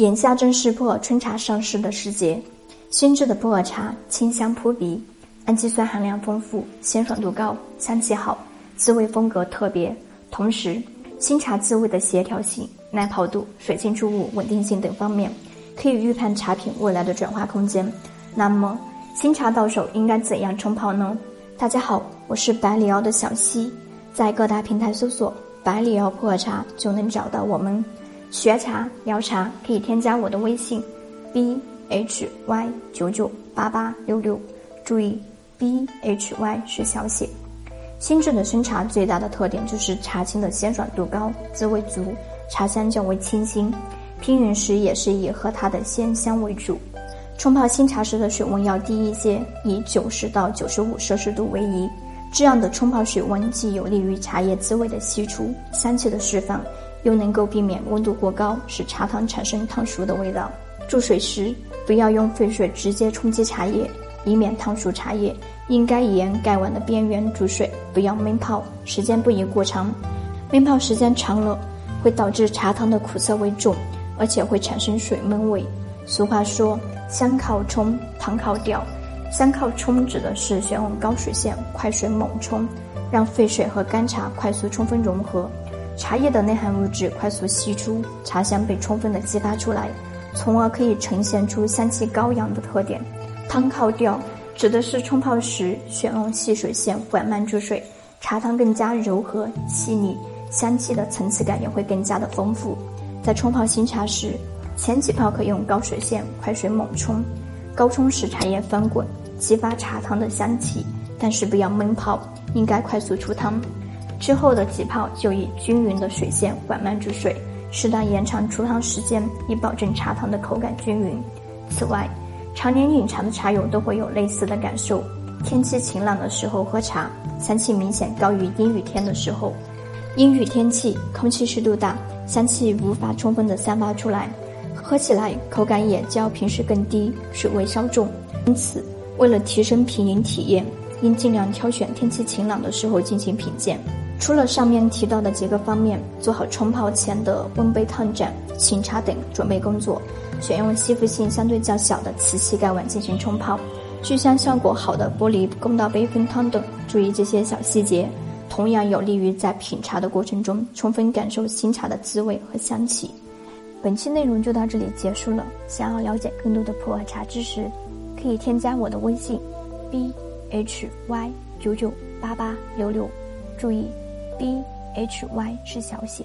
眼下正是普洱春茶上市的时节，新制的普洱茶清香扑鼻，氨基酸含量丰富，鲜爽度高，香气好，滋味风格特别。同时，新茶滋味的协调性、耐泡度、水浸出物稳定性等方面，可以预判茶品未来的转化空间。那么，新茶到手应该怎样冲泡呢？大家好，我是百里奥的小溪，在各大平台搜索“百里奥普洱茶”就能找到我们。学茶聊茶可以添加我的微信，b h y 九九八八六六，注意 b h y 是小写。新制的生茶最大的特点就是茶青的鲜爽度高，滋味足，茶香较为清新。品饮时也是以喝它的鲜香为主。冲泡新茶时的水温要低一些，以九十到九十五摄氏度为宜。这样的冲泡水温既有利于茶叶滋味的析出、香气的释放。又能够避免温度过高，使茶汤产生烫熟的味道。注水时不要用沸水直接冲击茶叶，以免烫熟茶叶。应该沿盖碗的边缘注水，不要闷泡，时间不宜过长。闷泡时间长了，会导致茶汤的苦涩味重，而且会产生水闷味。俗话说：“香靠冲，汤靠吊。”香靠冲指的是选用高水线、快水猛冲，让沸水和干茶快速充分融合。茶叶的内含物质快速析出，茶香被充分的激发出来，从而可以呈现出香气高扬的特点。汤靠调指的是冲泡时选用细水线缓慢注水，茶汤更加柔和细腻，香气的层次感也会更加的丰富。在冲泡新茶时，前几泡可用高水线快水猛冲，高冲使茶叶翻滚，激发茶汤的香气，但是不要闷泡，应该快速出汤。之后的几泡就以均匀的水线缓慢注水，适当延长出汤时间，以保证茶汤的口感均匀。此外，常年饮茶的茶友都会有类似的感受：天气晴朗的时候喝茶，香气明显高于阴雨天的时候。阴雨天气，空气湿度大，香气无法充分的散发出来，喝起来口感也较平时更低，水味稍重。因此，为了提升品饮体验，应尽量挑选天气晴朗的时候进行品鉴。除了上面提到的几个方面，做好冲泡前的温杯烫盏、醒茶等准备工作，选用吸附性相对较小的瓷器盖碗进行冲泡，聚香效果好的玻璃公道杯分汤等，注意这些小细节，同样有利于在品茶的过程中充分感受新茶的滋味和香气。本期内容就到这里结束了，想要了解更多的普洱茶知识，可以添加我的微信：b h y 九九八八六六，注意。B h y 是小写。